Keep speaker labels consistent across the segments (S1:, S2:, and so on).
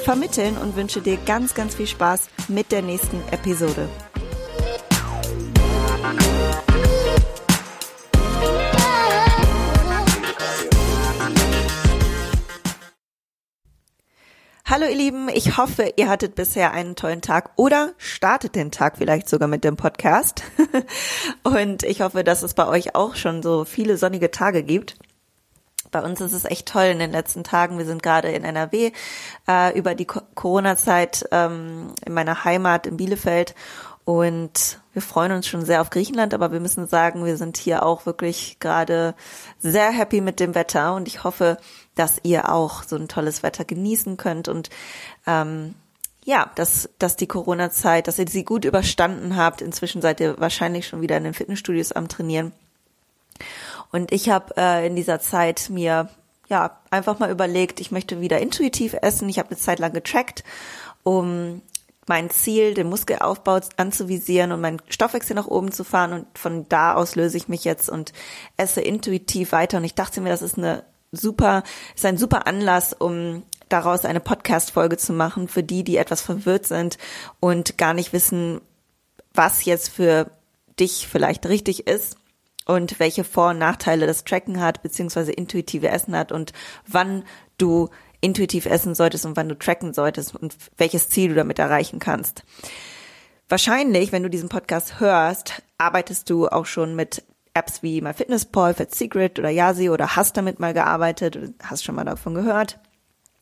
S1: vermitteln und wünsche dir ganz, ganz viel Spaß mit der nächsten Episode. Hallo ihr Lieben, ich hoffe, ihr hattet bisher einen tollen Tag oder startet den Tag vielleicht sogar mit dem Podcast. Und ich hoffe, dass es bei euch auch schon so viele sonnige Tage gibt. Bei uns ist es echt toll in den letzten Tagen. Wir sind gerade in NRW äh, über die Corona-Zeit ähm, in meiner Heimat in Bielefeld und wir freuen uns schon sehr auf Griechenland, aber wir müssen sagen, wir sind hier auch wirklich gerade sehr happy mit dem Wetter und ich hoffe, dass ihr auch so ein tolles Wetter genießen könnt und ähm, ja, dass, dass die Corona-Zeit, dass ihr sie gut überstanden habt. Inzwischen seid ihr wahrscheinlich schon wieder in den Fitnessstudios am Trainieren. Und ich habe äh, in dieser Zeit mir ja einfach mal überlegt, ich möchte wieder intuitiv essen. Ich habe eine Zeit lang getrackt, um mein Ziel, den Muskelaufbau anzuvisieren und meinen Stoffwechsel nach oben zu fahren. Und von da aus löse ich mich jetzt und esse intuitiv weiter. Und ich dachte mir, das ist eine super, ist ein super Anlass, um daraus eine Podcast-Folge zu machen für die, die etwas verwirrt sind und gar nicht wissen, was jetzt für dich vielleicht richtig ist und welche Vor- und Nachteile das Tracken hat, beziehungsweise intuitive Essen hat und wann du intuitiv essen solltest und wann du tracken solltest und welches Ziel du damit erreichen kannst. Wahrscheinlich, wenn du diesen Podcast hörst, arbeitest du auch schon mit Apps wie MyFitnessPal, Fat Secret oder Yasi oder hast damit mal gearbeitet oder hast schon mal davon gehört.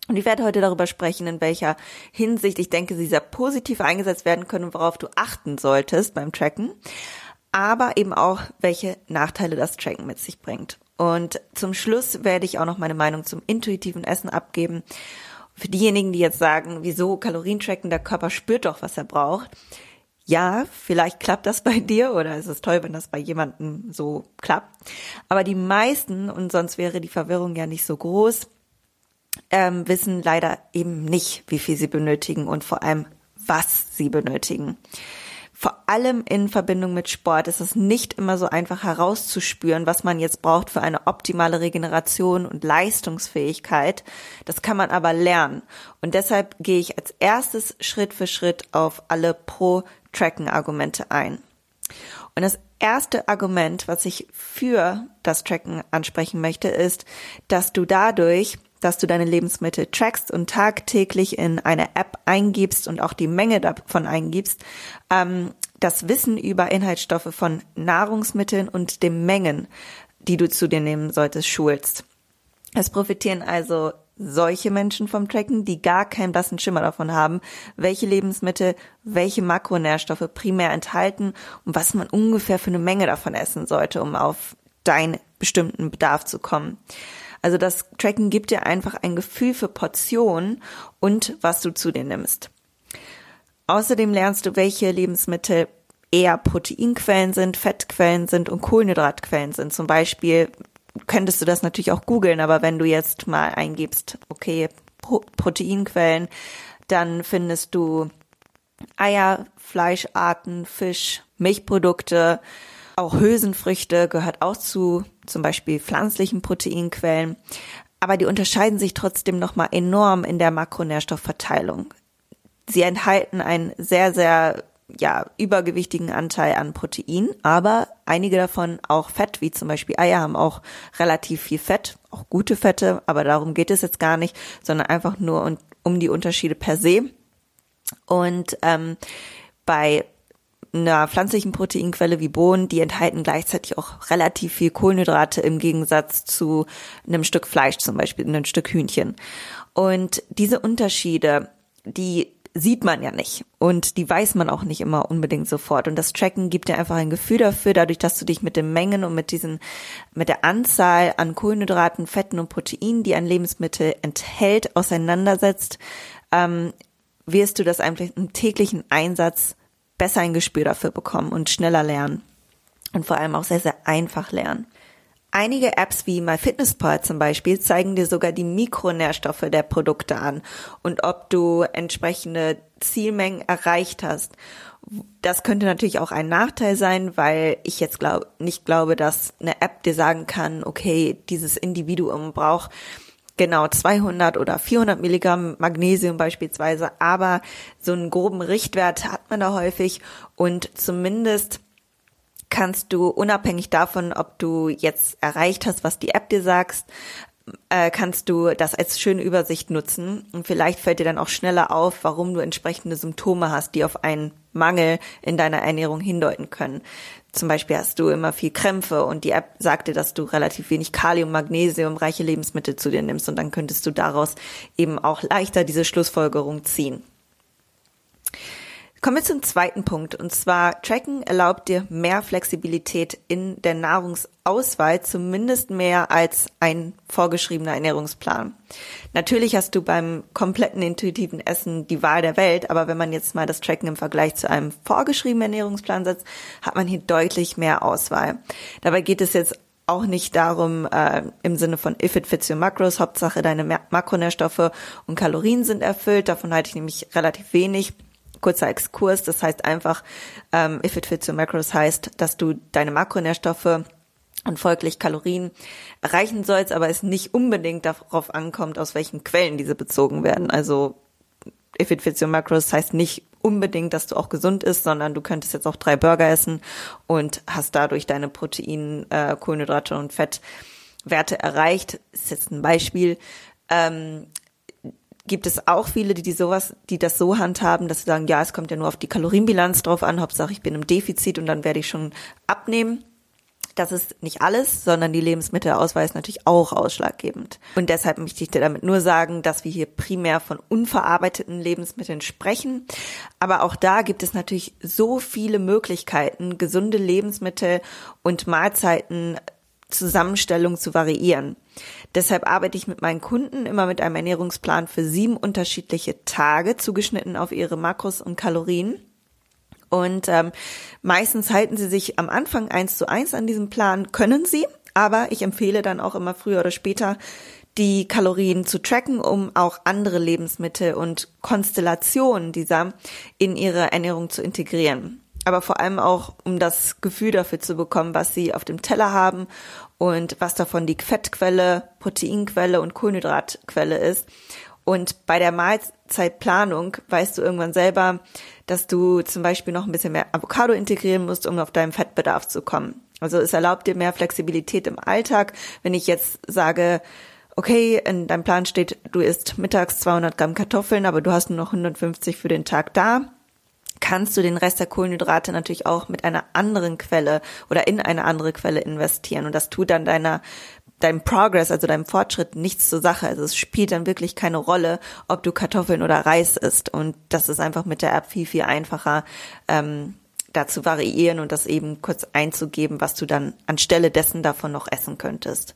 S1: Und ich werde heute darüber sprechen, in welcher Hinsicht ich denke, sie sehr positiv eingesetzt werden können und worauf du achten solltest beim Tracken aber eben auch, welche Nachteile das Tracken mit sich bringt. Und zum Schluss werde ich auch noch meine Meinung zum intuitiven Essen abgeben. Für diejenigen, die jetzt sagen, wieso Kalorien tracken, der Körper spürt doch, was er braucht. Ja, vielleicht klappt das bei dir oder es ist toll, wenn das bei jemandem so klappt. Aber die meisten, und sonst wäre die Verwirrung ja nicht so groß, ähm, wissen leider eben nicht, wie viel sie benötigen und vor allem, was sie benötigen vor allem in Verbindung mit Sport ist es nicht immer so einfach herauszuspüren, was man jetzt braucht für eine optimale Regeneration und Leistungsfähigkeit. Das kann man aber lernen. Und deshalb gehe ich als erstes Schritt für Schritt auf alle Pro-Tracken-Argumente ein. Und das erste Argument, was ich für das Tracken ansprechen möchte, ist, dass du dadurch dass du deine Lebensmittel trackst und tagtäglich in eine App eingibst und auch die Menge davon eingibst, ähm, das Wissen über Inhaltsstoffe von Nahrungsmitteln und den Mengen, die du zu dir nehmen solltest, schulst. Es profitieren also solche Menschen vom Tracken, die gar keinen blassen Schimmer davon haben, welche Lebensmittel, welche Makronährstoffe primär enthalten und was man ungefähr für eine Menge davon essen sollte, um auf deinen bestimmten Bedarf zu kommen. Also das Tracken gibt dir einfach ein Gefühl für Portionen und was du zu dir nimmst. Außerdem lernst du, welche Lebensmittel eher Proteinquellen sind, Fettquellen sind und Kohlenhydratquellen sind. Zum Beispiel könntest du das natürlich auch googeln, aber wenn du jetzt mal eingibst, okay, Pro Proteinquellen, dann findest du Eier, Fleischarten, Fisch, Milchprodukte, auch Hülsenfrüchte gehört auch zu zum Beispiel pflanzlichen Proteinquellen. Aber die unterscheiden sich trotzdem nochmal enorm in der Makronährstoffverteilung. Sie enthalten einen sehr, sehr ja, übergewichtigen Anteil an Protein, aber einige davon auch Fett, wie zum Beispiel Eier haben auch relativ viel Fett, auch gute Fette, aber darum geht es jetzt gar nicht, sondern einfach nur um die Unterschiede per se. Und ähm, bei einer pflanzlichen Proteinquelle wie Bohnen, die enthalten gleichzeitig auch relativ viel Kohlenhydrate im Gegensatz zu einem Stück Fleisch, zum Beispiel einem Stück Hühnchen. Und diese Unterschiede, die sieht man ja nicht und die weiß man auch nicht immer unbedingt sofort. Und das Tracken gibt dir einfach ein Gefühl dafür, dadurch, dass du dich mit den Mengen und mit diesen, mit der Anzahl an Kohlenhydraten, Fetten und Proteinen, die ein Lebensmittel enthält, auseinandersetzt, ähm, wirst du das einfach im täglichen Einsatz besser ein Gespür dafür bekommen und schneller lernen. Und vor allem auch sehr, sehr einfach lernen. Einige Apps wie MyFitnessPal zum Beispiel zeigen dir sogar die Mikronährstoffe der Produkte an und ob du entsprechende Zielmengen erreicht hast. Das könnte natürlich auch ein Nachteil sein, weil ich jetzt glaub, nicht glaube, dass eine App dir sagen kann, okay, dieses Individuum braucht genau 200 oder 400 Milligramm Magnesium beispielsweise, aber so einen groben Richtwert hat man da häufig. Und zumindest kannst du unabhängig davon, ob du jetzt erreicht hast, was die App dir sagst, äh, kannst du das als schöne Übersicht nutzen und vielleicht fällt dir dann auch schneller auf, warum du entsprechende Symptome hast, die auf einen Mangel in deiner Ernährung hindeuten können. Zum Beispiel hast du immer viel Krämpfe und die App sagt dir, dass du relativ wenig Kalium, Magnesium, reiche Lebensmittel zu dir nimmst und dann könntest du daraus eben auch leichter diese Schlussfolgerung ziehen. Kommen wir zum zweiten Punkt. Und zwar, Tracken erlaubt dir mehr Flexibilität in der Nahrungsauswahl, zumindest mehr als ein vorgeschriebener Ernährungsplan. Natürlich hast du beim kompletten intuitiven Essen die Wahl der Welt, aber wenn man jetzt mal das Tracken im Vergleich zu einem vorgeschriebenen Ernährungsplan setzt, hat man hier deutlich mehr Auswahl. Dabei geht es jetzt auch nicht darum, äh, im Sinne von if it fits your macros, Hauptsache deine Makronährstoffe und Kalorien sind erfüllt, davon halte ich nämlich relativ wenig kurzer Exkurs. Das heißt einfach, ähm, if it fits your macros heißt, dass du deine Makronährstoffe und folglich Kalorien erreichen sollst, aber es nicht unbedingt darauf ankommt, aus welchen Quellen diese bezogen werden. Also if it fits your macros heißt nicht unbedingt, dass du auch gesund isst, sondern du könntest jetzt auch drei Burger essen und hast dadurch deine Protein, äh, Kohlenhydrate und Fettwerte erreicht. Das ist jetzt ein Beispiel. Ähm, gibt es auch viele, die, die sowas, die das so handhaben, dass sie sagen, ja, es kommt ja nur auf die Kalorienbilanz drauf an, Hauptsache ich bin im Defizit und dann werde ich schon abnehmen. Das ist nicht alles, sondern die Lebensmittelauswahl ist natürlich auch ausschlaggebend. Und deshalb möchte ich dir damit nur sagen, dass wir hier primär von unverarbeiteten Lebensmitteln sprechen. Aber auch da gibt es natürlich so viele Möglichkeiten, gesunde Lebensmittel und Mahlzeiten Zusammenstellung zu variieren. Deshalb arbeite ich mit meinen Kunden immer mit einem Ernährungsplan für sieben unterschiedliche Tage, zugeschnitten auf ihre Makros und Kalorien. Und ähm, meistens halten sie sich am Anfang eins zu eins an diesem Plan, können sie, aber ich empfehle dann auch immer früher oder später, die Kalorien zu tracken, um auch andere Lebensmittel und Konstellationen dieser in ihre Ernährung zu integrieren aber vor allem auch, um das Gefühl dafür zu bekommen, was sie auf dem Teller haben und was davon die Fettquelle, Proteinquelle und Kohlenhydratquelle ist. Und bei der Mahlzeitplanung weißt du irgendwann selber, dass du zum Beispiel noch ein bisschen mehr Avocado integrieren musst, um auf deinen Fettbedarf zu kommen. Also es erlaubt dir mehr Flexibilität im Alltag. Wenn ich jetzt sage, okay, in deinem Plan steht, du isst mittags 200 Gramm Kartoffeln, aber du hast nur noch 150 für den Tag da, kannst du den Rest der Kohlenhydrate natürlich auch mit einer anderen Quelle oder in eine andere Quelle investieren. Und das tut dann deiner deinem Progress, also deinem Fortschritt nichts zur Sache. Also es spielt dann wirklich keine Rolle, ob du Kartoffeln oder Reis isst. Und das ist einfach mit der App viel, viel einfacher, ähm, da zu variieren und das eben kurz einzugeben, was du dann anstelle dessen davon noch essen könntest.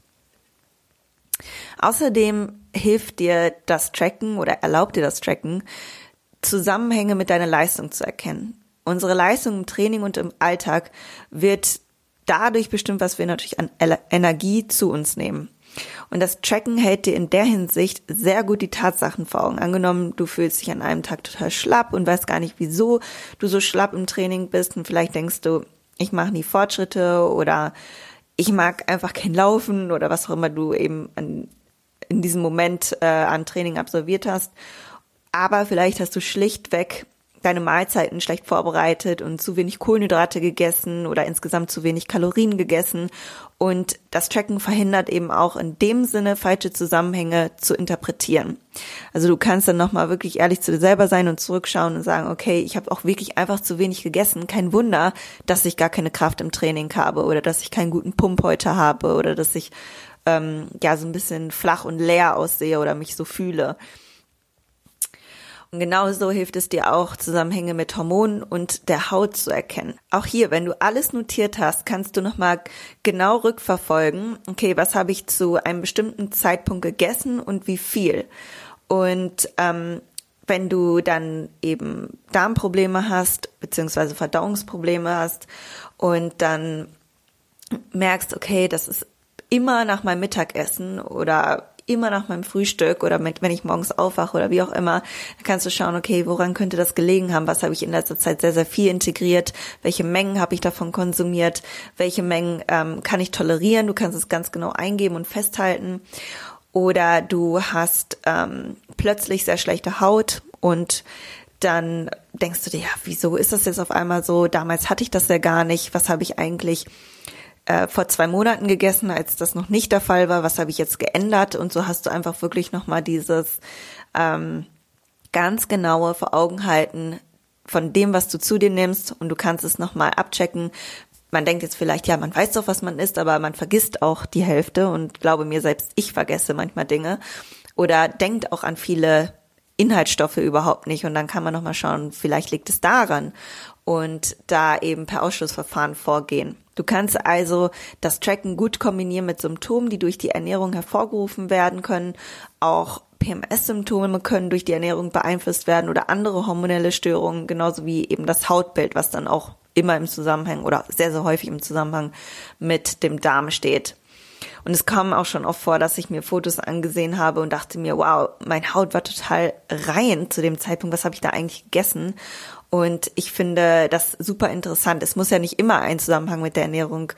S1: Außerdem hilft dir das Tracken oder erlaubt dir das Tracken, Zusammenhänge mit deiner Leistung zu erkennen. Unsere Leistung im Training und im Alltag wird dadurch bestimmt, was wir natürlich an Energie zu uns nehmen. Und das Tracken hält dir in der Hinsicht sehr gut die Tatsachen vor Augen. Angenommen, du fühlst dich an einem Tag total schlapp und weißt gar nicht, wieso du so schlapp im Training bist und vielleicht denkst du, ich mache nie Fortschritte oder ich mag einfach kein Laufen oder was auch immer du eben an, in diesem Moment äh, an Training absolviert hast aber vielleicht hast du schlichtweg deine Mahlzeiten schlecht vorbereitet und zu wenig Kohlenhydrate gegessen oder insgesamt zu wenig Kalorien gegessen. Und das Tracken verhindert eben auch in dem Sinne, falsche Zusammenhänge zu interpretieren. Also du kannst dann nochmal wirklich ehrlich zu dir selber sein und zurückschauen und sagen, okay, ich habe auch wirklich einfach zu wenig gegessen. Kein Wunder, dass ich gar keine Kraft im Training habe oder dass ich keinen guten Pump heute habe oder dass ich ähm, ja so ein bisschen flach und leer aussehe oder mich so fühle. Und genauso hilft es dir auch, Zusammenhänge mit Hormonen und der Haut zu erkennen. Auch hier, wenn du alles notiert hast, kannst du nochmal genau rückverfolgen, okay, was habe ich zu einem bestimmten Zeitpunkt gegessen und wie viel. Und ähm, wenn du dann eben Darmprobleme hast, beziehungsweise Verdauungsprobleme hast und dann merkst, okay, das ist immer nach meinem Mittagessen oder immer nach meinem Frühstück oder mit, wenn ich morgens aufwache oder wie auch immer, dann kannst du schauen, okay, woran könnte das gelegen haben? Was habe ich in letzter Zeit sehr, sehr viel integriert? Welche Mengen habe ich davon konsumiert? Welche Mengen ähm, kann ich tolerieren? Du kannst es ganz genau eingeben und festhalten. Oder du hast ähm, plötzlich sehr schlechte Haut und dann denkst du dir, ja, wieso ist das jetzt auf einmal so? Damals hatte ich das ja gar nicht. Was habe ich eigentlich äh, vor zwei Monaten gegessen, als das noch nicht der Fall war, was habe ich jetzt geändert? Und so hast du einfach wirklich nochmal dieses ähm, ganz genaue vor Augen halten von dem, was du zu dir nimmst. Und du kannst es nochmal abchecken. Man denkt jetzt vielleicht, ja, man weiß doch, was man isst, aber man vergisst auch die Hälfte. Und glaube mir selbst, ich vergesse manchmal Dinge. Oder denkt auch an viele Inhaltsstoffe überhaupt nicht. Und dann kann man nochmal schauen, vielleicht liegt es daran und da eben per Ausschlussverfahren vorgehen. Du kannst also das Tracken gut kombinieren mit Symptomen, die durch die Ernährung hervorgerufen werden können. Auch PMS-Symptome können durch die Ernährung beeinflusst werden oder andere hormonelle Störungen, genauso wie eben das Hautbild, was dann auch immer im Zusammenhang oder sehr, sehr häufig im Zusammenhang mit dem Darm steht. Und es kam auch schon oft vor, dass ich mir Fotos angesehen habe und dachte mir, wow, mein Haut war total rein zu dem Zeitpunkt, was habe ich da eigentlich gegessen? Und ich finde das super interessant. Es muss ja nicht immer ein Zusammenhang mit der Ernährung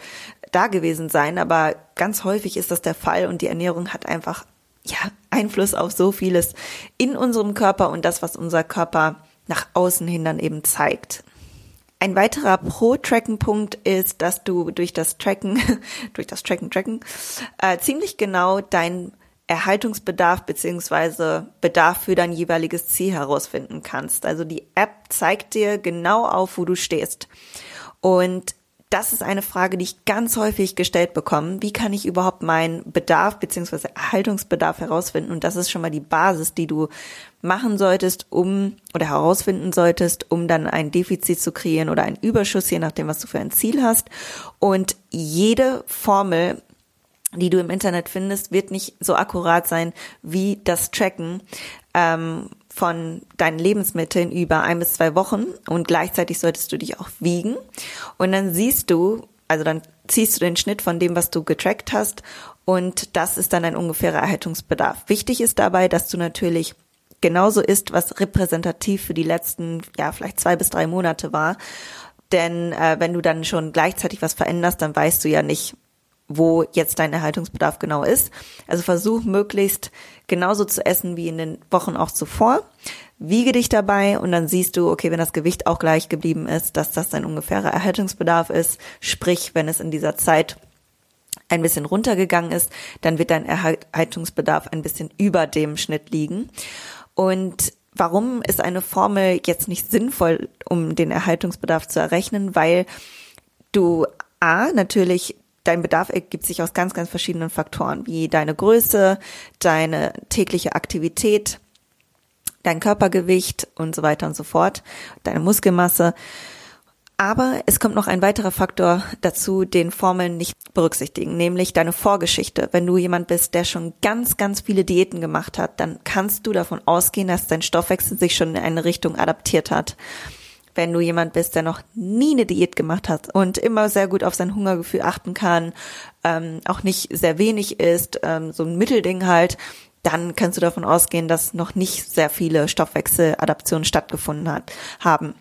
S1: da gewesen sein, aber ganz häufig ist das der Fall und die Ernährung hat einfach ja Einfluss auf so vieles in unserem Körper und das, was unser Körper nach außen hin dann eben zeigt. Ein weiterer Pro-Tracken-Punkt ist, dass du durch das Tracken, durch das Tracken, Tracken, äh, ziemlich genau dein Erhaltungsbedarf beziehungsweise Bedarf für dein jeweiliges Ziel herausfinden kannst. Also die App zeigt dir genau auf, wo du stehst. Und das ist eine Frage, die ich ganz häufig gestellt bekomme. Wie kann ich überhaupt meinen Bedarf beziehungsweise Erhaltungsbedarf herausfinden? Und das ist schon mal die Basis, die du machen solltest, um oder herausfinden solltest, um dann ein Defizit zu kreieren oder einen Überschuss, je nachdem, was du für ein Ziel hast. Und jede Formel die du im Internet findest, wird nicht so akkurat sein wie das Tracken ähm, von deinen Lebensmitteln über ein bis zwei Wochen und gleichzeitig solltest du dich auch wiegen und dann siehst du, also dann ziehst du den Schnitt von dem, was du getrackt hast und das ist dann ein ungefährer Erhaltungsbedarf. Wichtig ist dabei, dass du natürlich genauso isst, was repräsentativ für die letzten, ja, vielleicht zwei bis drei Monate war. Denn äh, wenn du dann schon gleichzeitig was veränderst, dann weißt du ja nicht, wo jetzt dein Erhaltungsbedarf genau ist. Also versuch möglichst genauso zu essen wie in den Wochen auch zuvor. Wiege dich dabei und dann siehst du, okay, wenn das Gewicht auch gleich geblieben ist, dass das dein ungefährer Erhaltungsbedarf ist. Sprich, wenn es in dieser Zeit ein bisschen runtergegangen ist, dann wird dein Erhaltungsbedarf ein bisschen über dem Schnitt liegen. Und warum ist eine Formel jetzt nicht sinnvoll, um den Erhaltungsbedarf zu errechnen? Weil du A, natürlich dein Bedarf ergibt sich aus ganz, ganz verschiedenen Faktoren, wie deine Größe, deine tägliche Aktivität, dein Körpergewicht und so weiter und so fort, deine Muskelmasse. Aber es kommt noch ein weiterer Faktor dazu, den Formeln nicht berücksichtigen, nämlich deine Vorgeschichte. Wenn du jemand bist, der schon ganz, ganz viele Diäten gemacht hat, dann kannst du davon ausgehen, dass dein Stoffwechsel sich schon in eine Richtung adaptiert hat wenn du jemand bist, der noch nie eine Diät gemacht hat und immer sehr gut auf sein Hungergefühl achten kann, ähm, auch nicht sehr wenig isst, ähm, so ein Mittelding halt, dann kannst du davon ausgehen, dass noch nicht sehr viele Stoffwechseladaptionen stattgefunden hat, haben.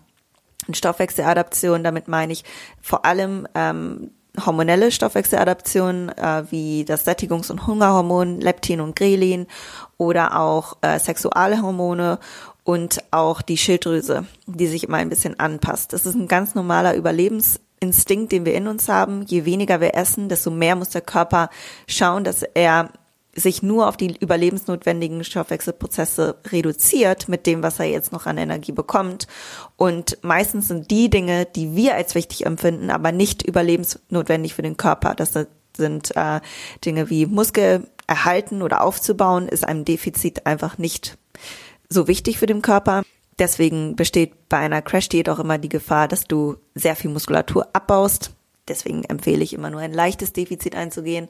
S1: Und Stoffwechseladaption, damit meine ich vor allem ähm, hormonelle Stoffwechseladaptionen äh, wie das Sättigungs- und Hungerhormon Leptin und Grelin oder auch äh, Sexualhormone und auch die Schilddrüse, die sich immer ein bisschen anpasst. Das ist ein ganz normaler Überlebensinstinkt, den wir in uns haben. Je weniger wir essen, desto mehr muss der Körper schauen, dass er sich nur auf die überlebensnotwendigen Stoffwechselprozesse reduziert mit dem, was er jetzt noch an Energie bekommt. Und meistens sind die Dinge, die wir als wichtig empfinden, aber nicht überlebensnotwendig für den Körper. Das sind äh, Dinge wie Muskel erhalten oder aufzubauen, ist einem Defizit einfach nicht so wichtig für den Körper. Deswegen besteht bei einer Crash-Diät auch immer die Gefahr, dass du sehr viel Muskulatur abbaust. Deswegen empfehle ich immer nur ein leichtes Defizit einzugehen.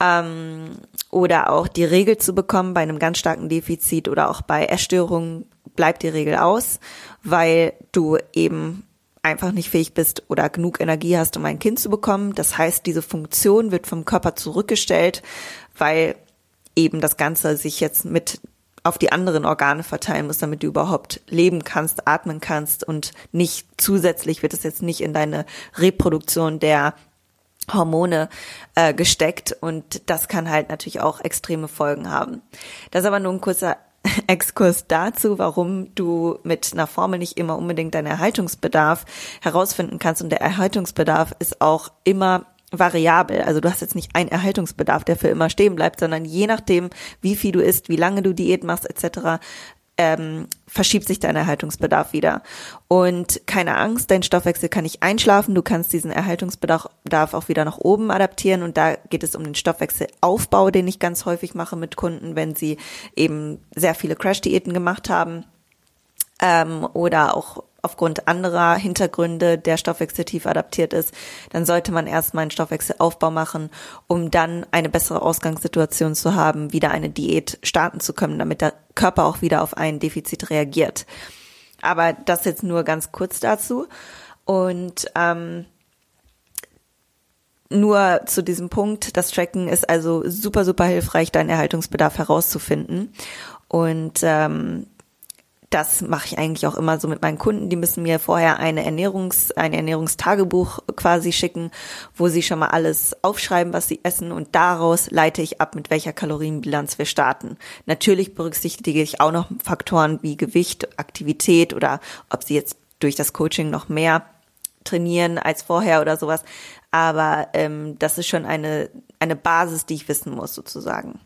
S1: Ähm, oder auch die Regel zu bekommen bei einem ganz starken Defizit oder auch bei Essstörungen bleibt die Regel aus, weil du eben einfach nicht fähig bist oder genug Energie hast, um ein Kind zu bekommen. Das heißt, diese Funktion wird vom Körper zurückgestellt, weil eben das Ganze sich jetzt mit auf die anderen Organe verteilen muss, damit du überhaupt leben kannst, atmen kannst und nicht zusätzlich wird es jetzt nicht in deine Reproduktion der Hormone äh, gesteckt und das kann halt natürlich auch extreme Folgen haben. Das ist aber nur ein kurzer Exkurs dazu, warum du mit einer Formel nicht immer unbedingt deinen Erhaltungsbedarf herausfinden kannst. Und der Erhaltungsbedarf ist auch immer variabel. Also du hast jetzt nicht einen Erhaltungsbedarf, der für immer stehen bleibt, sondern je nachdem, wie viel du isst, wie lange du Diät machst etc., ähm, verschiebt sich dein Erhaltungsbedarf wieder. Und keine Angst, dein Stoffwechsel kann nicht einschlafen. Du kannst diesen Erhaltungsbedarf auch wieder nach oben adaptieren. Und da geht es um den Stoffwechselaufbau, den ich ganz häufig mache mit Kunden, wenn sie eben sehr viele Crash-Diäten gemacht haben ähm, oder auch aufgrund anderer Hintergründe der Stoffwechsel tief adaptiert ist, dann sollte man erstmal einen Stoffwechselaufbau machen, um dann eine bessere Ausgangssituation zu haben, wieder eine Diät starten zu können, damit der Körper auch wieder auf ein Defizit reagiert. Aber das jetzt nur ganz kurz dazu. Und ähm, nur zu diesem Punkt, das Tracken ist also super, super hilfreich, deinen Erhaltungsbedarf herauszufinden. Und ähm, das mache ich eigentlich auch immer so mit meinen Kunden. Die müssen mir vorher eine Ernährungs, ein Ernährungstagebuch quasi schicken, wo sie schon mal alles aufschreiben, was sie essen und daraus leite ich ab, mit welcher Kalorienbilanz wir starten. Natürlich berücksichtige ich auch noch Faktoren wie Gewicht, Aktivität oder ob sie jetzt durch das Coaching noch mehr trainieren als vorher oder sowas. Aber ähm, das ist schon eine, eine Basis, die ich wissen muss sozusagen.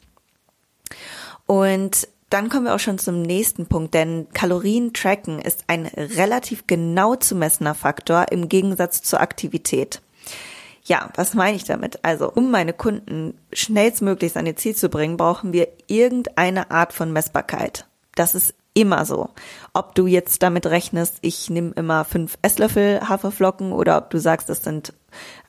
S1: Und dann kommen wir auch schon zum nächsten Punkt, denn Kalorien tracken ist ein relativ genau zu messender Faktor im Gegensatz zur Aktivität. Ja, was meine ich damit? Also, um meine Kunden schnellstmöglichst an ihr Ziel zu bringen, brauchen wir irgendeine Art von Messbarkeit. Das ist immer so. Ob du jetzt damit rechnest, ich nehme immer fünf Esslöffel Haferflocken oder ob du sagst, das sind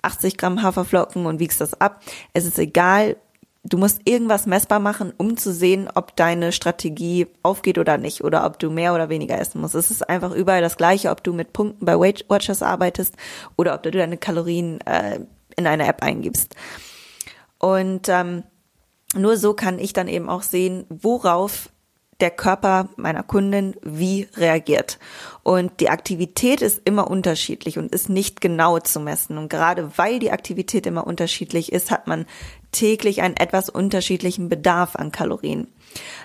S1: 80 Gramm Haferflocken und wiegst das ab. Es ist egal, du musst irgendwas messbar machen, um zu sehen, ob deine Strategie aufgeht oder nicht oder ob du mehr oder weniger essen musst. Es ist einfach überall das Gleiche, ob du mit Punkten bei Weight Watchers arbeitest oder ob du deine Kalorien äh, in eine App eingibst. Und ähm, nur so kann ich dann eben auch sehen, worauf der Körper meiner Kundin wie reagiert. Und die Aktivität ist immer unterschiedlich und ist nicht genau zu messen. Und gerade weil die Aktivität immer unterschiedlich ist, hat man täglich einen etwas unterschiedlichen Bedarf an Kalorien.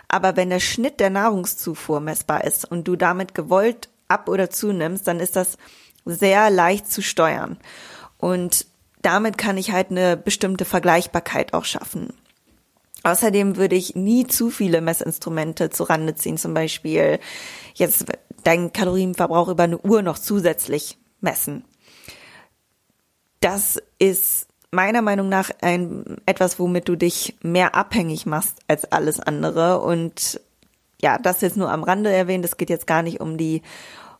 S1: Aber wenn der Schnitt der Nahrungszufuhr messbar ist und du damit gewollt ab oder zunimmst, dann ist das sehr leicht zu steuern. Und damit kann ich halt eine bestimmte Vergleichbarkeit auch schaffen. Außerdem würde ich nie zu viele Messinstrumente zu Rande ziehen, zum Beispiel jetzt deinen Kalorienverbrauch über eine Uhr noch zusätzlich messen. Das ist meiner Meinung nach ein etwas, womit du dich mehr abhängig machst als alles andere. Und ja, das jetzt nur am Rande erwähnt. Es geht jetzt gar nicht um die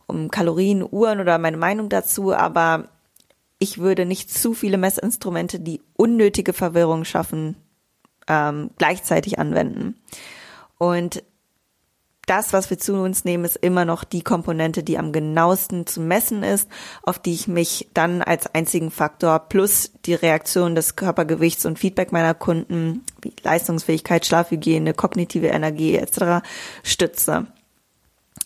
S1: um Kalorien, Uhren oder meine Meinung dazu, aber ich würde nicht zu viele Messinstrumente, die unnötige Verwirrung schaffen, ähm, gleichzeitig anwenden. Und das, was wir zu uns nehmen, ist immer noch die Komponente, die am genauesten zu messen ist, auf die ich mich dann als einzigen Faktor plus die Reaktion des Körpergewichts und Feedback meiner Kunden, wie Leistungsfähigkeit, Schlafhygiene, kognitive Energie etc. stütze.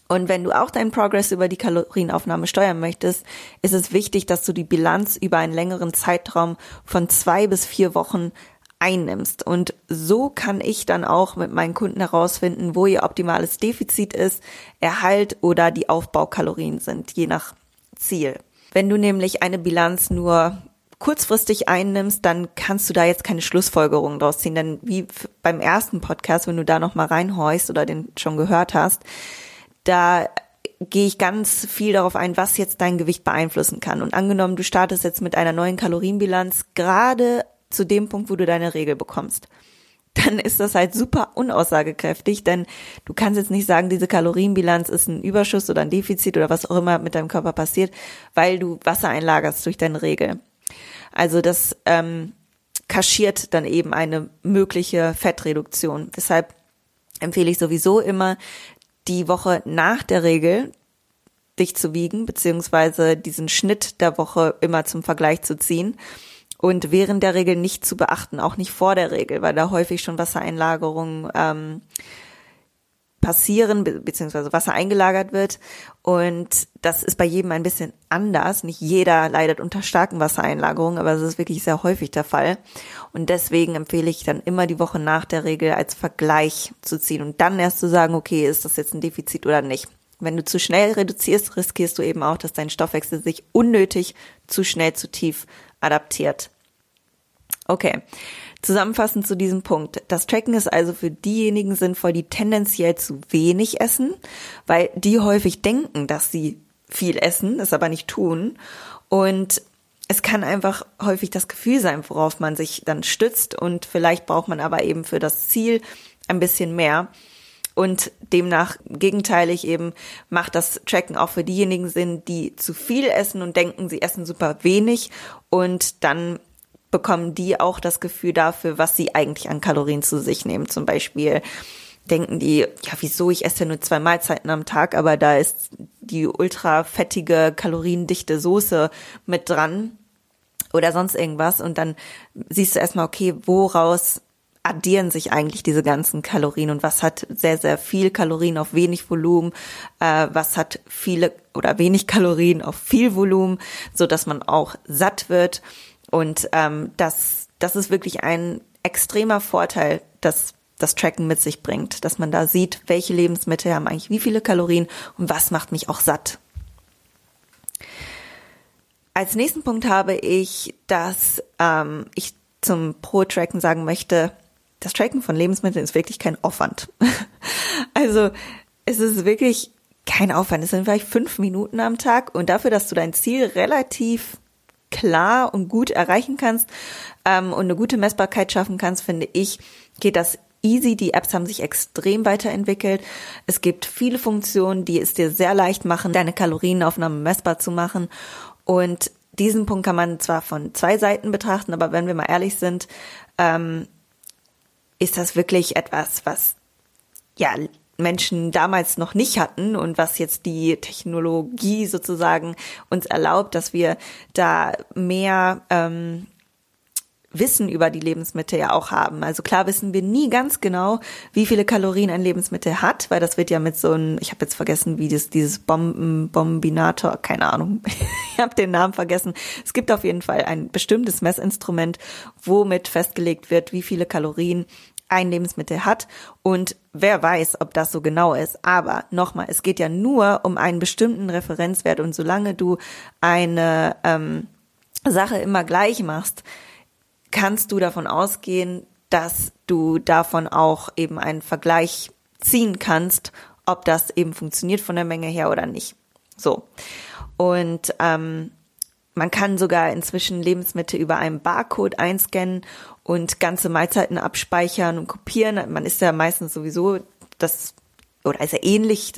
S1: Und wenn du auch deinen Progress über die Kalorienaufnahme steuern möchtest, ist es wichtig, dass du die Bilanz über einen längeren Zeitraum von zwei bis vier Wochen einnimmst. Und so kann ich dann auch mit meinen Kunden herausfinden, wo ihr optimales Defizit ist, Erhalt oder die Aufbaukalorien sind, je nach Ziel. Wenn du nämlich eine Bilanz nur kurzfristig einnimmst, dann kannst du da jetzt keine Schlussfolgerungen draus ziehen, denn wie beim ersten Podcast, wenn du da noch mal reinhorchst oder den schon gehört hast, da gehe ich ganz viel darauf ein, was jetzt dein Gewicht beeinflussen kann. Und angenommen, du startest jetzt mit einer neuen Kalorienbilanz gerade zu dem Punkt, wo du deine Regel bekommst. Dann ist das halt super unaussagekräftig, denn du kannst jetzt nicht sagen, diese Kalorienbilanz ist ein Überschuss oder ein Defizit oder was auch immer mit deinem Körper passiert, weil du Wasser einlagerst durch deine Regel. Also das ähm, kaschiert dann eben eine mögliche Fettreduktion. Deshalb empfehle ich sowieso immer, die Woche nach der Regel dich zu wiegen, beziehungsweise diesen Schnitt der Woche immer zum Vergleich zu ziehen und während der Regel nicht zu beachten, auch nicht vor der Regel, weil da häufig schon Wassereinlagerungen ähm, passieren, be beziehungsweise Wasser eingelagert wird. Und das ist bei jedem ein bisschen anders. Nicht jeder leidet unter starken Wassereinlagerungen, aber es ist wirklich sehr häufig der Fall. Und deswegen empfehle ich dann immer die Woche nach der Regel als Vergleich zu ziehen und dann erst zu sagen, okay, ist das jetzt ein Defizit oder nicht. Wenn du zu schnell reduzierst, riskierst du eben auch, dass dein Stoffwechsel sich unnötig zu schnell zu tief adaptiert. Okay. Zusammenfassend zu diesem Punkt. Das Tracken ist also für diejenigen sinnvoll, die tendenziell zu wenig essen, weil die häufig denken, dass sie viel essen, es aber nicht tun. Und es kann einfach häufig das Gefühl sein, worauf man sich dann stützt. Und vielleicht braucht man aber eben für das Ziel ein bisschen mehr. Und demnach gegenteilig eben macht das Tracken auch für diejenigen Sinn, die zu viel essen und denken, sie essen super wenig und dann bekommen die auch das Gefühl dafür, was sie eigentlich an Kalorien zu sich nehmen. Zum Beispiel denken die, ja, wieso, ich esse nur zwei Mahlzeiten am Tag, aber da ist die ultra fettige, kaloriendichte Soße mit dran oder sonst irgendwas und dann siehst du erstmal, okay, woraus addieren sich eigentlich diese ganzen Kalorien und was hat sehr, sehr viel Kalorien auf wenig Volumen, äh, was hat viele oder wenig Kalorien auf viel Volumen, so dass man auch satt wird. Und ähm, das, das ist wirklich ein extremer Vorteil, dass das Tracken mit sich bringt, dass man da sieht, welche Lebensmittel haben eigentlich wie viele Kalorien und was macht mich auch satt. Als nächsten Punkt habe ich, dass ähm, ich zum Pro-Tracken sagen möchte, das Tracken von Lebensmitteln ist wirklich kein Aufwand. also es ist wirklich kein Aufwand. Es sind vielleicht fünf Minuten am Tag und dafür, dass du dein Ziel relativ klar und gut erreichen kannst ähm, und eine gute Messbarkeit schaffen kannst, finde ich, geht das easy. Die Apps haben sich extrem weiterentwickelt. Es gibt viele Funktionen, die es dir sehr leicht machen, deine Kalorienaufnahme messbar zu machen. Und diesen Punkt kann man zwar von zwei Seiten betrachten, aber wenn wir mal ehrlich sind, ähm, ist das wirklich etwas, was ja Menschen damals noch nicht hatten und was jetzt die Technologie sozusagen uns erlaubt, dass wir da mehr ähm, Wissen über die Lebensmittel ja auch haben. Also klar wissen wir nie ganz genau, wie viele Kalorien ein Lebensmittel hat, weil das wird ja mit so einem, ich habe jetzt vergessen, wie das dieses Bomben, Bombinator, keine Ahnung, ich habe den Namen vergessen. Es gibt auf jeden Fall ein bestimmtes Messinstrument, womit festgelegt wird, wie viele Kalorien ein Lebensmittel hat und wer weiß, ob das so genau ist. Aber nochmal, es geht ja nur um einen bestimmten Referenzwert und solange du eine ähm, Sache immer gleich machst, kannst du davon ausgehen, dass du davon auch eben einen Vergleich ziehen kannst, ob das eben funktioniert von der Menge her oder nicht. So. Und ähm, man kann sogar inzwischen Lebensmittel über einen Barcode einscannen und ganze Mahlzeiten abspeichern und kopieren. Man ist ja meistens sowieso das oder ist ja ähnlich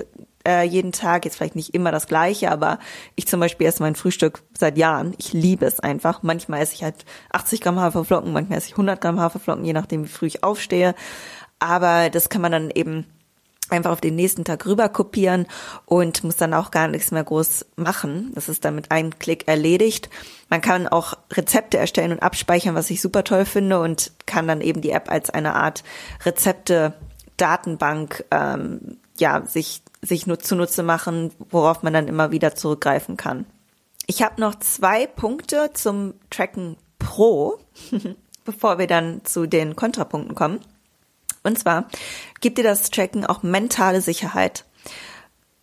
S1: äh, jeden Tag, jetzt vielleicht nicht immer das gleiche, aber ich zum Beispiel esse mein Frühstück seit Jahren. Ich liebe es einfach. Manchmal esse ich halt 80 Gramm Haferflocken, manchmal esse ich 100 Gramm Haferflocken, je nachdem, wie früh ich aufstehe. Aber das kann man dann eben einfach auf den nächsten Tag rüber kopieren und muss dann auch gar nichts mehr groß machen. Das ist dann mit einem Klick erledigt. Man kann auch Rezepte erstellen und abspeichern, was ich super toll finde und kann dann eben die App als eine Art Rezepte-Datenbank ähm, ja sich sich nur zunutze machen, worauf man dann immer wieder zurückgreifen kann. Ich habe noch zwei Punkte zum Tracken Pro, bevor wir dann zu den Kontrapunkten kommen. Und zwar gibt dir das Tracken auch mentale Sicherheit.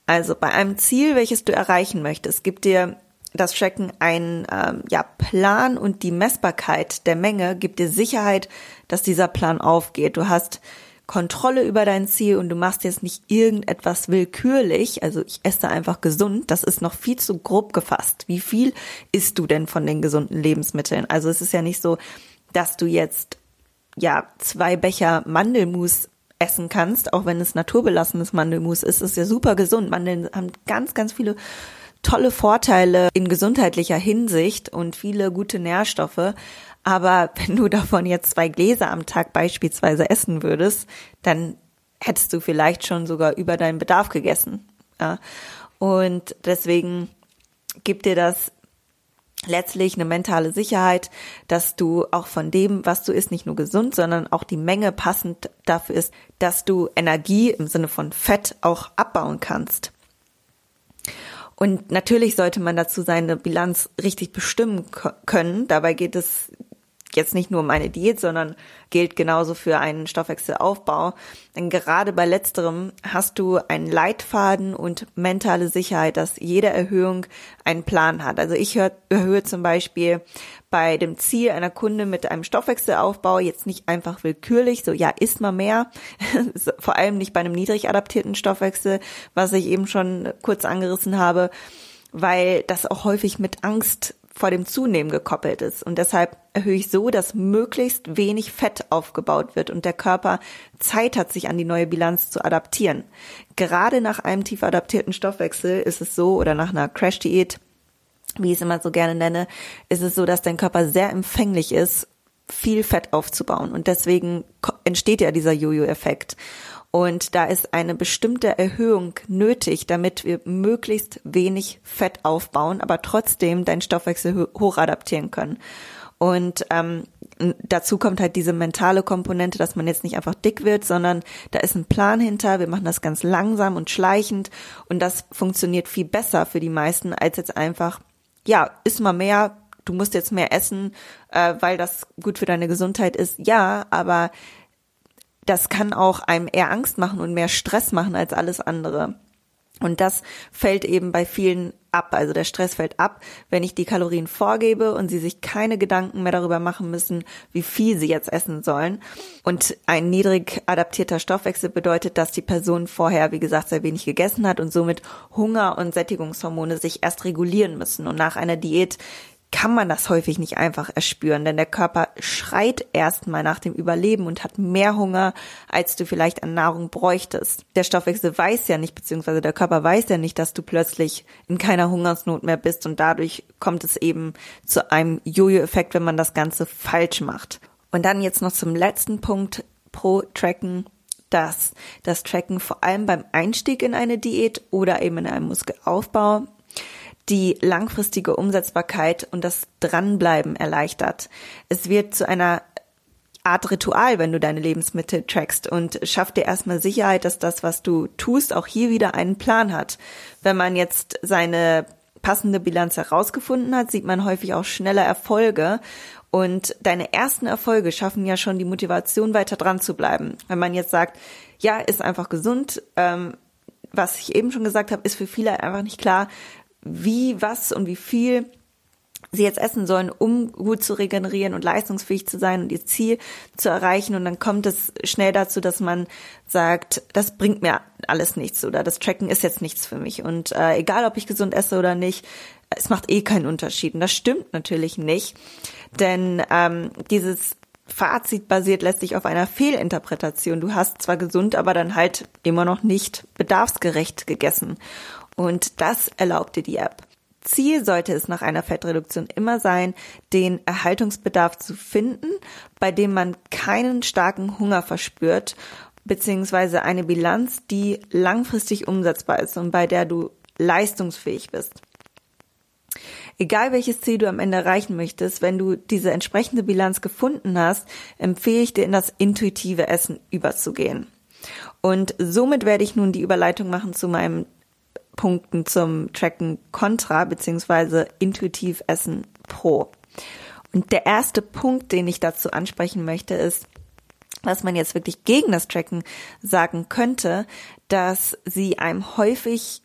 S1: Also bei einem Ziel, welches du erreichen möchtest, gibt dir das Tracken einen ähm, ja, Plan und die Messbarkeit der Menge gibt dir Sicherheit, dass dieser Plan aufgeht. Du hast Kontrolle über dein Ziel und du machst jetzt nicht irgendetwas willkürlich. Also ich esse einfach gesund. Das ist noch viel zu grob gefasst. Wie viel isst du denn von den gesunden Lebensmitteln? Also es ist ja nicht so, dass du jetzt ja zwei Becher Mandelmus essen kannst, auch wenn es naturbelassenes Mandelmus ist, ist ja super gesund. Mandeln haben ganz, ganz viele tolle Vorteile in gesundheitlicher Hinsicht und viele gute Nährstoffe. Aber wenn du davon jetzt zwei Gläser am Tag beispielsweise essen würdest, dann hättest du vielleicht schon sogar über deinen Bedarf gegessen. Ja? Und deswegen gibt dir das letztlich eine mentale Sicherheit, dass du auch von dem, was du isst, nicht nur gesund, sondern auch die Menge passend dafür ist, dass du Energie im Sinne von Fett auch abbauen kannst. Und natürlich sollte man dazu seine Bilanz richtig bestimmen können. Dabei geht es jetzt nicht nur um eine Diät, sondern gilt genauso für einen Stoffwechselaufbau. Denn gerade bei letzterem hast du einen Leitfaden und mentale Sicherheit, dass jede Erhöhung einen Plan hat. Also ich erhöhe zum Beispiel bei dem Ziel einer Kunde mit einem Stoffwechselaufbau jetzt nicht einfach willkürlich, so ja, isst mal mehr, vor allem nicht bei einem niedrig adaptierten Stoffwechsel, was ich eben schon kurz angerissen habe, weil das auch häufig mit Angst vor dem Zunehmen gekoppelt ist. Und deshalb erhöhe ich so, dass möglichst wenig Fett aufgebaut wird und der Körper Zeit hat, sich an die neue Bilanz zu adaptieren. Gerade nach einem tief adaptierten Stoffwechsel ist es so, oder nach einer Crash-Diät, wie ich es immer so gerne nenne, ist es so, dass dein Körper sehr empfänglich ist, viel Fett aufzubauen. Und deswegen entsteht ja dieser Jojo-Effekt. Und da ist eine bestimmte Erhöhung nötig, damit wir möglichst wenig Fett aufbauen, aber trotzdem deinen Stoffwechsel hochadaptieren können. Und ähm, dazu kommt halt diese mentale Komponente, dass man jetzt nicht einfach dick wird, sondern da ist ein Plan hinter. Wir machen das ganz langsam und schleichend und das funktioniert viel besser für die meisten als jetzt einfach, ja, iss mal mehr, du musst jetzt mehr essen, äh, weil das gut für deine Gesundheit ist. Ja, aber das kann auch einem eher Angst machen und mehr Stress machen als alles andere. Und das fällt eben bei vielen ab. Also der Stress fällt ab, wenn ich die Kalorien vorgebe und sie sich keine Gedanken mehr darüber machen müssen, wie viel sie jetzt essen sollen. Und ein niedrig adaptierter Stoffwechsel bedeutet, dass die Person vorher, wie gesagt, sehr wenig gegessen hat und somit Hunger und Sättigungshormone sich erst regulieren müssen. Und nach einer Diät kann man das häufig nicht einfach erspüren, denn der Körper schreit erstmal nach dem Überleben und hat mehr Hunger, als du vielleicht an Nahrung bräuchtest. Der Stoffwechsel weiß ja nicht, beziehungsweise der Körper weiß ja nicht, dass du plötzlich in keiner Hungersnot mehr bist und dadurch kommt es eben zu einem Jojo-Effekt, wenn man das Ganze falsch macht. Und dann jetzt noch zum letzten Punkt pro Tracken, dass das Tracken vor allem beim Einstieg in eine Diät oder eben in einem Muskelaufbau die langfristige Umsetzbarkeit und das Dranbleiben erleichtert. Es wird zu einer Art Ritual, wenn du deine Lebensmittel trackst und schafft dir erstmal Sicherheit, dass das, was du tust, auch hier wieder einen Plan hat. Wenn man jetzt seine passende Bilanz herausgefunden hat, sieht man häufig auch schneller Erfolge und deine ersten Erfolge schaffen ja schon die Motivation, weiter dran zu bleiben. Wenn man jetzt sagt, ja, ist einfach gesund, ähm, was ich eben schon gesagt habe, ist für viele einfach nicht klar, wie, was und wie viel sie jetzt essen sollen, um gut zu regenerieren und leistungsfähig zu sein und ihr Ziel zu erreichen. Und dann kommt es schnell dazu, dass man sagt, das bringt mir alles nichts oder das Tracken ist jetzt nichts für mich. Und äh, egal, ob ich gesund esse oder nicht, es macht eh keinen Unterschied. Und das stimmt natürlich nicht, denn ähm, dieses Fazit basiert letztlich auf einer Fehlinterpretation. Du hast zwar gesund, aber dann halt immer noch nicht bedarfsgerecht gegessen. Und das erlaubt dir die App. Ziel sollte es nach einer Fettreduktion immer sein, den Erhaltungsbedarf zu finden, bei dem man keinen starken Hunger verspürt, beziehungsweise eine Bilanz, die langfristig umsetzbar ist und bei der du leistungsfähig bist. Egal welches Ziel du am Ende erreichen möchtest, wenn du diese entsprechende Bilanz gefunden hast, empfehle ich dir in das intuitive Essen überzugehen. Und somit werde ich nun die Überleitung machen zu meinem Punkten zum Tracken Contra beziehungsweise Intuitiv Essen Pro. Und der erste Punkt, den ich dazu ansprechen möchte, ist, was man jetzt wirklich gegen das Tracken sagen könnte, dass sie einem häufig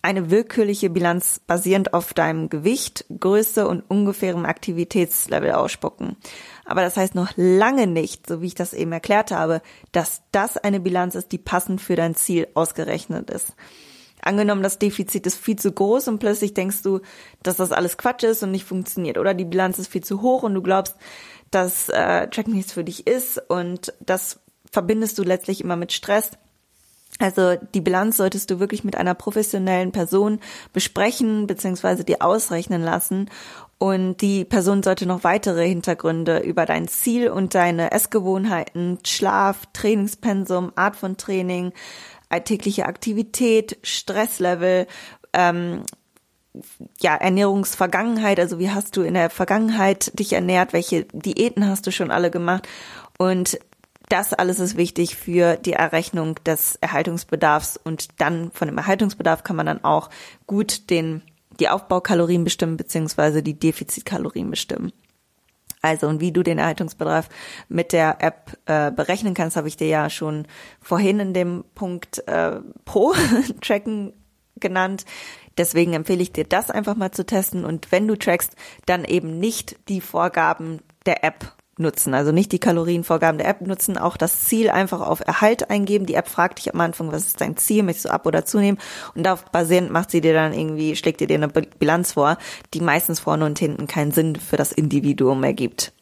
S1: eine willkürliche Bilanz basierend auf deinem Gewicht, Größe und ungefährem Aktivitätslevel ausspucken. Aber das heißt noch lange nicht, so wie ich das eben erklärt habe, dass das eine Bilanz ist, die passend für dein Ziel ausgerechnet ist. Angenommen, das Defizit ist viel zu groß und plötzlich denkst du, dass das alles Quatsch ist und nicht funktioniert. Oder die Bilanz ist viel zu hoch und du glaubst, dass äh, Track nichts für dich ist und das verbindest du letztlich immer mit Stress. Also die Bilanz solltest du wirklich mit einer professionellen Person besprechen bzw. dir ausrechnen lassen Und die Person sollte noch weitere Hintergründe über dein Ziel und deine Essgewohnheiten, Schlaf, Trainingspensum, Art von Training, alltägliche Aktivität, Stresslevel, ähm, ja, Ernährungsvergangenheit, also wie hast du in der Vergangenheit dich ernährt, welche Diäten hast du schon alle gemacht? Und das alles ist wichtig für die Errechnung des Erhaltungsbedarfs. Und dann von dem Erhaltungsbedarf kann man dann auch gut den, die Aufbaukalorien bestimmen beziehungsweise die Defizitkalorien bestimmen. Also und wie du den Erhaltungsbedarf mit der App äh, berechnen kannst, habe ich dir ja schon vorhin in dem Punkt äh, Pro Tracken genannt. Deswegen empfehle ich dir das einfach mal zu testen und wenn du trackst, dann eben nicht die Vorgaben der App nutzen. Also nicht die Kalorienvorgaben der App nutzen, auch das Ziel einfach auf Erhalt eingeben. Die App fragt dich am Anfang, was ist dein Ziel, möchtest du ab oder zunehmen? Und darauf basierend macht sie dir dann irgendwie, schlägt dir eine Bilanz vor, die meistens vorne und hinten keinen Sinn für das Individuum ergibt.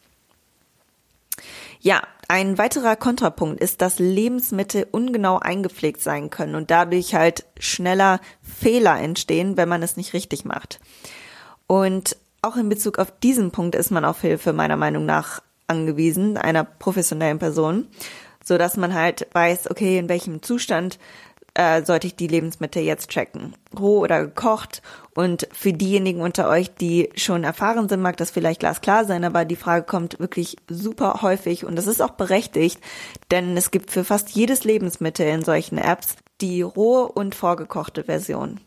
S1: Ja, ein weiterer Kontrapunkt ist, dass Lebensmittel ungenau eingepflegt sein können und dadurch halt schneller Fehler entstehen, wenn man es nicht richtig macht. Und auch in Bezug auf diesen Punkt ist man auf Hilfe meiner Meinung nach angewiesen, einer professionellen Person, so dass man halt weiß, okay, in welchem Zustand äh, sollte ich die Lebensmittel jetzt checken, roh oder gekocht. Und für diejenigen unter euch, die schon erfahren sind, mag das vielleicht glasklar sein, aber die Frage kommt wirklich super häufig und das ist auch berechtigt, denn es gibt für fast jedes Lebensmittel in solchen Apps die rohe und vorgekochte Version.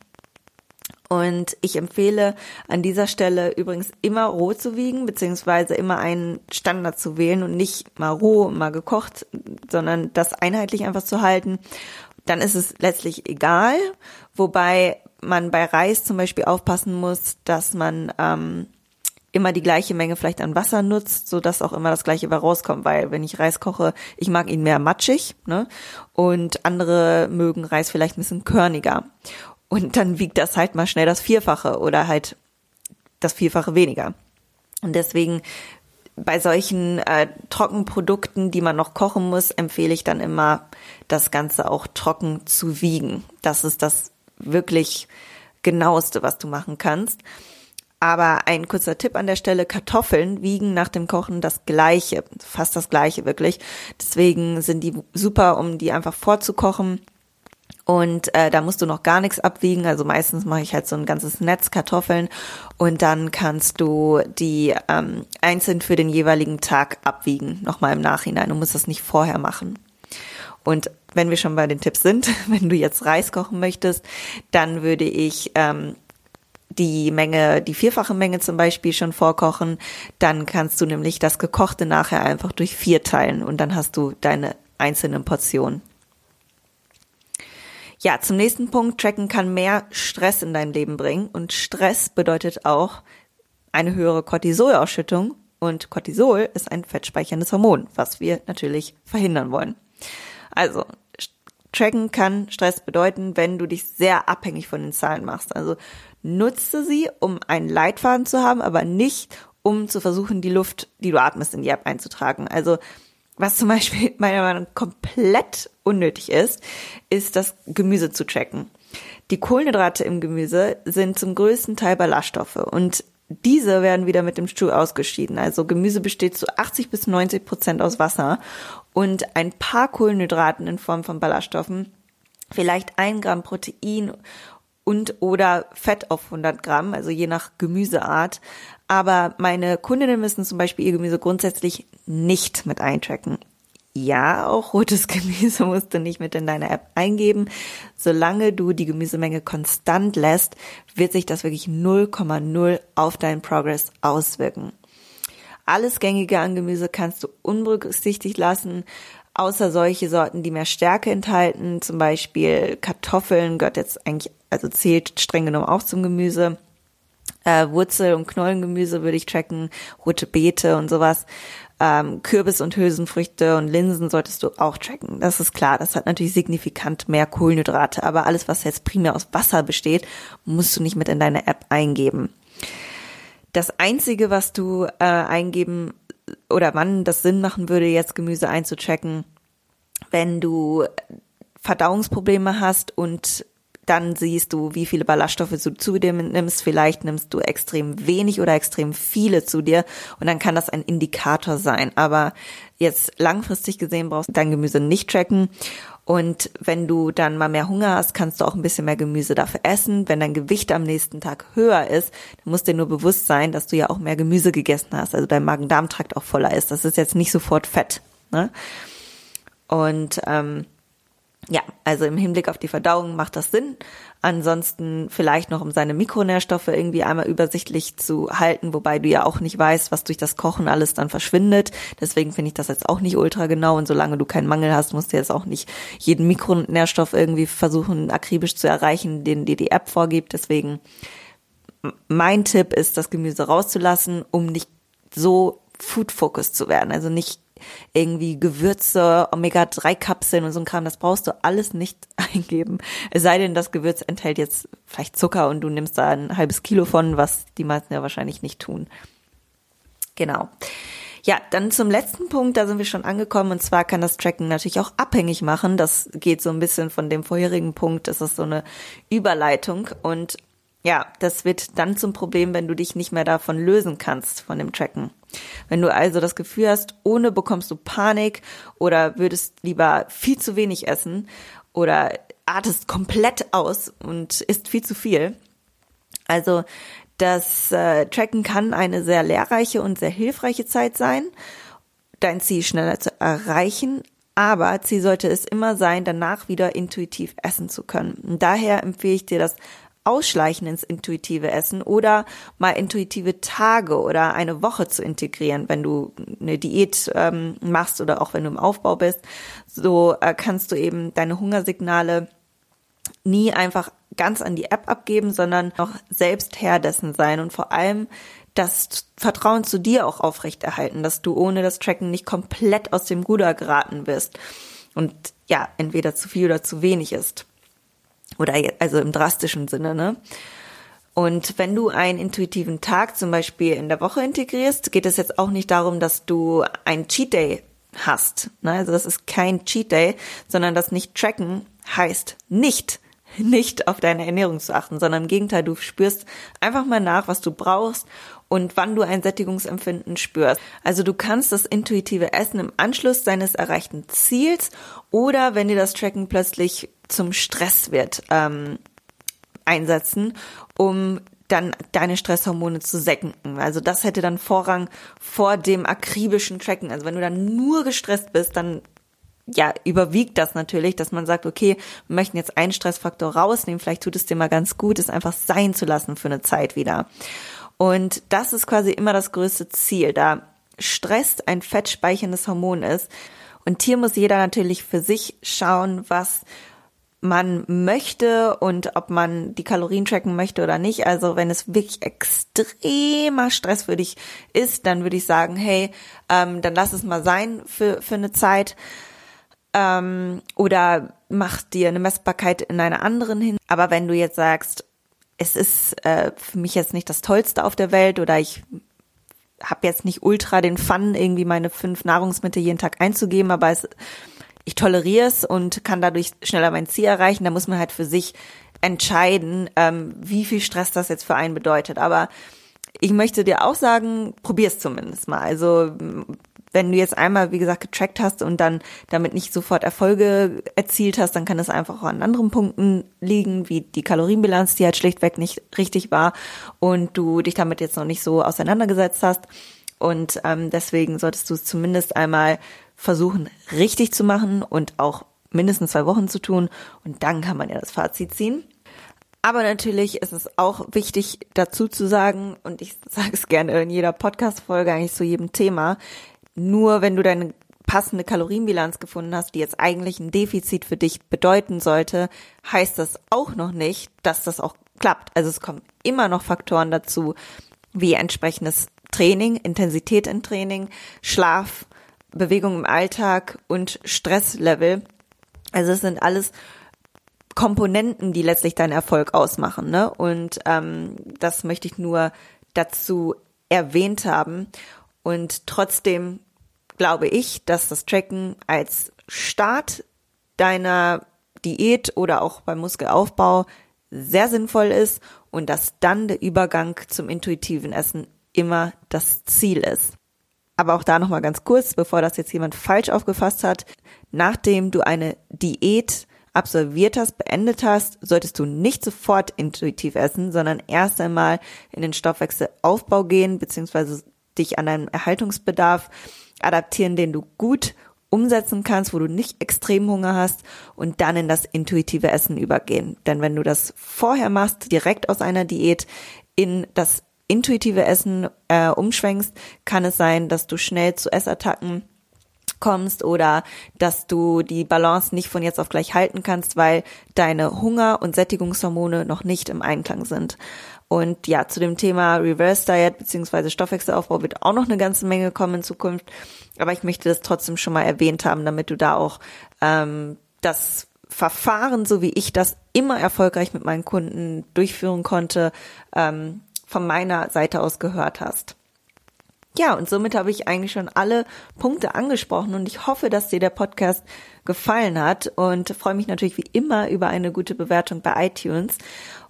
S1: Und ich empfehle an dieser Stelle übrigens immer roh zu wiegen, beziehungsweise immer einen Standard zu wählen und nicht mal roh, mal gekocht, sondern das einheitlich einfach zu halten. Dann ist es letztlich egal, wobei man bei Reis zum Beispiel aufpassen muss, dass man ähm, immer die gleiche Menge vielleicht an Wasser nutzt, so dass auch immer das gleiche bei rauskommt, weil wenn ich Reis koche, ich mag ihn mehr matschig, ne? Und andere mögen Reis vielleicht ein bisschen körniger. Und dann wiegt das halt mal schnell das Vierfache oder halt das Vierfache weniger. Und deswegen bei solchen äh, Trockenprodukten, die man noch kochen muss, empfehle ich dann immer, das Ganze auch trocken zu wiegen. Das ist das wirklich genaueste, was du machen kannst. Aber ein kurzer Tipp an der Stelle, Kartoffeln wiegen nach dem Kochen das gleiche, fast das gleiche wirklich. Deswegen sind die super, um die einfach vorzukochen und äh, da musst du noch gar nichts abwiegen. Also meistens mache ich halt so ein ganzes Netz Kartoffeln und dann kannst du die ähm, einzeln für den jeweiligen Tag abwiegen, nochmal im Nachhinein. Du musst das nicht vorher machen. Und wenn wir schon bei den Tipps sind, wenn du jetzt Reis kochen möchtest, dann würde ich ähm, die Menge, die vierfache Menge zum Beispiel schon vorkochen. Dann kannst du nämlich das Gekochte nachher einfach durch vier teilen und dann hast du deine einzelnen Portionen. Ja, zum nächsten Punkt. Tracken kann mehr Stress in dein Leben bringen. Und Stress bedeutet auch eine höhere Cortisolausschüttung. Und Cortisol ist ein fettspeicherndes Hormon, was wir natürlich verhindern wollen. Also, Tracken kann Stress bedeuten, wenn du dich sehr abhängig von den Zahlen machst. Also nutze sie, um einen Leitfaden zu haben, aber nicht, um zu versuchen, die Luft, die du atmest, in die App einzutragen. Also was zum Beispiel meiner Meinung nach komplett unnötig ist, ist das Gemüse zu tracken. Die Kohlenhydrate im Gemüse sind zum größten Teil Ballaststoffe und diese werden wieder mit dem Stuhl ausgeschieden. Also Gemüse besteht zu 80 bis 90 Prozent aus Wasser und ein paar Kohlenhydraten in Form von Ballaststoffen, vielleicht ein Gramm Protein und oder Fett auf 100 Gramm, also je nach Gemüseart. Aber meine Kundinnen müssen zum Beispiel ihr Gemüse grundsätzlich nicht mit eintracken. Ja, auch rotes Gemüse musst du nicht mit in deine App eingeben. Solange du die Gemüsemenge konstant lässt, wird sich das wirklich 0,0 auf deinen Progress auswirken. Alles Gängige an Gemüse kannst du unberücksichtigt lassen, außer solche Sorten, die mehr Stärke enthalten. Zum Beispiel Kartoffeln gehört jetzt eigentlich, also zählt streng genommen auch zum Gemüse. Äh, Wurzel- und Knollengemüse würde ich tracken, rote Beete und sowas. Ähm, Kürbis und Hülsenfrüchte und Linsen solltest du auch tracken. Das ist klar. Das hat natürlich signifikant mehr Kohlenhydrate. Aber alles, was jetzt primär aus Wasser besteht, musst du nicht mit in deine App eingeben. Das einzige, was du äh, eingeben oder wann das Sinn machen würde, jetzt Gemüse einzuchecken, wenn du Verdauungsprobleme hast und dann siehst du, wie viele Ballaststoffe du zu dir nimmst. Vielleicht nimmst du extrem wenig oder extrem viele zu dir und dann kann das ein Indikator sein. Aber jetzt langfristig gesehen brauchst du dein Gemüse nicht tracken. Und wenn du dann mal mehr Hunger hast, kannst du auch ein bisschen mehr Gemüse dafür essen. Wenn dein Gewicht am nächsten Tag höher ist, dann musst dir nur bewusst sein, dass du ja auch mehr Gemüse gegessen hast, also dein Magen-Darm-Trakt auch voller ist. Das ist jetzt nicht sofort Fett. Ne? Und ähm, ja, also im Hinblick auf die Verdauung macht das Sinn. Ansonsten vielleicht noch, um seine Mikronährstoffe irgendwie einmal übersichtlich zu halten, wobei du ja auch nicht weißt, was durch das Kochen alles dann verschwindet. Deswegen finde ich das jetzt auch nicht ultra genau. Und solange du keinen Mangel hast, musst du jetzt auch nicht jeden Mikronährstoff irgendwie versuchen, akribisch zu erreichen, den dir die App vorgibt. Deswegen mein Tipp ist, das Gemüse rauszulassen, um nicht so Food-Focus zu werden. Also nicht irgendwie Gewürze, Omega-3-Kapseln und so ein Kram, das brauchst du alles nicht eingeben. Es sei denn, das Gewürz enthält jetzt vielleicht Zucker und du nimmst da ein halbes Kilo von, was die meisten ja wahrscheinlich nicht tun. Genau. Ja, dann zum letzten Punkt, da sind wir schon angekommen, und zwar kann das Tracken natürlich auch abhängig machen. Das geht so ein bisschen von dem vorherigen Punkt, das ist so eine Überleitung und ja, das wird dann zum Problem, wenn du dich nicht mehr davon lösen kannst, von dem Tracken. Wenn du also das Gefühl hast, ohne bekommst du Panik oder würdest lieber viel zu wenig essen oder artest komplett aus und isst viel zu viel. Also das äh, Tracken kann eine sehr lehrreiche und sehr hilfreiche Zeit sein, dein Ziel schneller zu erreichen, aber Ziel sollte es immer sein, danach wieder intuitiv essen zu können. Und daher empfehle ich dir das ausschleichen ins intuitive Essen oder mal intuitive Tage oder eine Woche zu integrieren, wenn du eine Diät ähm, machst oder auch wenn du im Aufbau bist. So äh, kannst du eben deine Hungersignale nie einfach ganz an die App abgeben, sondern noch selbst Herr dessen sein und vor allem das Vertrauen zu dir auch aufrechterhalten, dass du ohne das Tracken nicht komplett aus dem Ruder geraten bist und ja, entweder zu viel oder zu wenig ist. Oder also im drastischen Sinne, ne? Und wenn du einen intuitiven Tag zum Beispiel in der Woche integrierst, geht es jetzt auch nicht darum, dass du ein Cheat Day hast. Ne? Also das ist kein Cheat Day, sondern das nicht tracken heißt nicht, nicht auf deine Ernährung zu achten, sondern im Gegenteil, du spürst einfach mal nach, was du brauchst und wann du ein Sättigungsempfinden spürst. Also du kannst das intuitive Essen im Anschluss deines erreichten Ziels oder wenn dir das Tracken plötzlich zum Stress wird, ähm, einsetzen, um dann deine Stresshormone zu senken. Also das hätte dann Vorrang vor dem akribischen Tracken. Also wenn du dann nur gestresst bist, dann ja, überwiegt das natürlich, dass man sagt, okay, wir möchten jetzt einen Stressfaktor rausnehmen, vielleicht tut es dir mal ganz gut, es einfach sein zu lassen für eine Zeit wieder. Und das ist quasi immer das größte Ziel, da Stress ein fettspeicherndes Hormon ist. Und hier muss jeder natürlich für sich schauen, was man möchte und ob man die Kalorien tracken möchte oder nicht. Also wenn es wirklich extremer Stress für dich ist, dann würde ich sagen, hey, ähm, dann lass es mal sein für, für eine Zeit. Ähm, oder mach dir eine Messbarkeit in einer anderen hin. Aber wenn du jetzt sagst, es ist äh, für mich jetzt nicht das Tollste auf der Welt oder ich habe jetzt nicht ultra den Fun, irgendwie meine fünf Nahrungsmittel jeden Tag einzugeben, aber es ich toleriere es und kann dadurch schneller mein Ziel erreichen. Da muss man halt für sich entscheiden, ähm, wie viel Stress das jetzt für einen bedeutet. Aber ich möchte dir auch sagen, probier es zumindest mal. Also wenn du jetzt einmal, wie gesagt, getrackt hast und dann damit nicht sofort Erfolge erzielt hast, dann kann es einfach auch an anderen Punkten liegen, wie die Kalorienbilanz, die halt schlichtweg nicht richtig war und du dich damit jetzt noch nicht so auseinandergesetzt hast. Und ähm, deswegen solltest du es zumindest einmal versuchen, richtig zu machen und auch mindestens zwei Wochen zu tun. Und dann kann man ja das Fazit ziehen. Aber natürlich ist es auch wichtig dazu zu sagen, und ich sage es gerne in jeder Podcast-Folge eigentlich zu jedem Thema, nur wenn du deine passende Kalorienbilanz gefunden hast, die jetzt eigentlich ein Defizit für dich bedeuten sollte, heißt das auch noch nicht, dass das auch klappt. Also es kommen immer noch Faktoren dazu, wie entsprechendes Training, Intensität im Training, Schlaf, Bewegung im Alltag und Stresslevel. Also es sind alles Komponenten, die letztlich deinen Erfolg ausmachen. Ne? Und ähm, das möchte ich nur dazu erwähnt haben. Und trotzdem glaube ich, dass das Tracken als Start deiner Diät oder auch beim Muskelaufbau sehr sinnvoll ist und dass dann der Übergang zum intuitiven Essen immer das Ziel ist. Aber auch da nochmal ganz kurz, bevor das jetzt jemand falsch aufgefasst hat. Nachdem du eine Diät absolviert hast, beendet hast, solltest du nicht sofort intuitiv essen, sondern erst einmal in den Stoffwechselaufbau gehen, beziehungsweise dich an deinen Erhaltungsbedarf adaptieren, den du gut umsetzen kannst, wo du nicht extrem Hunger hast und dann in das intuitive Essen übergehen. Denn wenn du das vorher machst, direkt aus einer Diät in das intuitive Essen äh, umschwenkst, kann es sein, dass du schnell zu Essattacken kommst oder dass du die Balance nicht von jetzt auf gleich halten kannst, weil deine Hunger- und Sättigungshormone noch nicht im Einklang sind. Und ja, zu dem Thema Reverse Diet beziehungsweise Stoffwechselaufbau wird auch noch eine ganze Menge kommen in Zukunft. Aber ich möchte das trotzdem schon mal erwähnt haben, damit du da auch ähm, das Verfahren, so wie ich das immer erfolgreich mit meinen Kunden durchführen konnte, ähm, von meiner Seite aus gehört hast. Ja, und somit habe ich eigentlich schon alle Punkte angesprochen und ich hoffe, dass dir der Podcast gefallen hat und freue mich natürlich wie immer über eine gute Bewertung bei iTunes.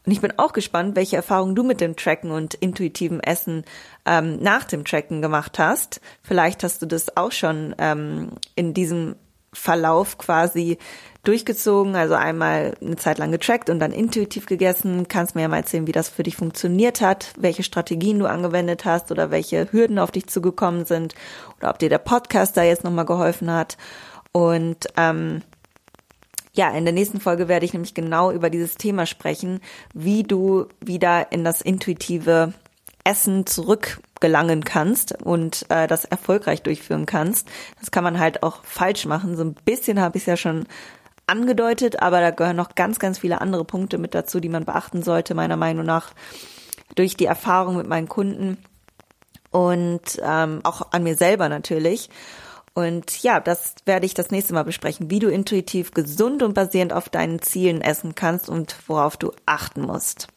S1: Und ich bin auch gespannt, welche Erfahrungen du mit dem Tracken und intuitivem Essen ähm, nach dem Tracken gemacht hast. Vielleicht hast du das auch schon ähm, in diesem Verlauf quasi durchgezogen, also einmal eine Zeit lang getrackt und dann intuitiv gegessen. Kannst mir ja mal erzählen, wie das für dich funktioniert hat, welche Strategien du angewendet hast oder welche Hürden auf dich zugekommen sind oder ob dir der Podcast da jetzt nochmal geholfen hat. Und ähm, ja, in der nächsten Folge werde ich nämlich genau über dieses Thema sprechen, wie du wieder in das intuitive Essen zurückgelangen kannst und äh, das erfolgreich durchführen kannst. Das kann man halt auch falsch machen. So ein bisschen habe ich es ja schon angedeutet, aber da gehören noch ganz, ganz viele andere Punkte mit dazu, die man beachten sollte, meiner Meinung nach, durch die Erfahrung mit meinen Kunden und ähm, auch an mir selber natürlich. Und ja, das werde ich das nächste Mal besprechen, wie du intuitiv gesund und basierend auf deinen Zielen essen kannst und worauf du achten musst.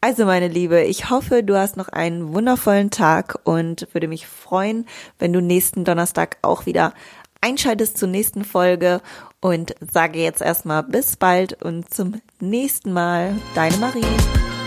S1: Also meine Liebe, ich hoffe, du hast noch einen wundervollen Tag und würde mich freuen, wenn du nächsten Donnerstag auch wieder einschaltest zur nächsten Folge und sage jetzt erstmal bis bald und zum nächsten Mal. Deine Marie.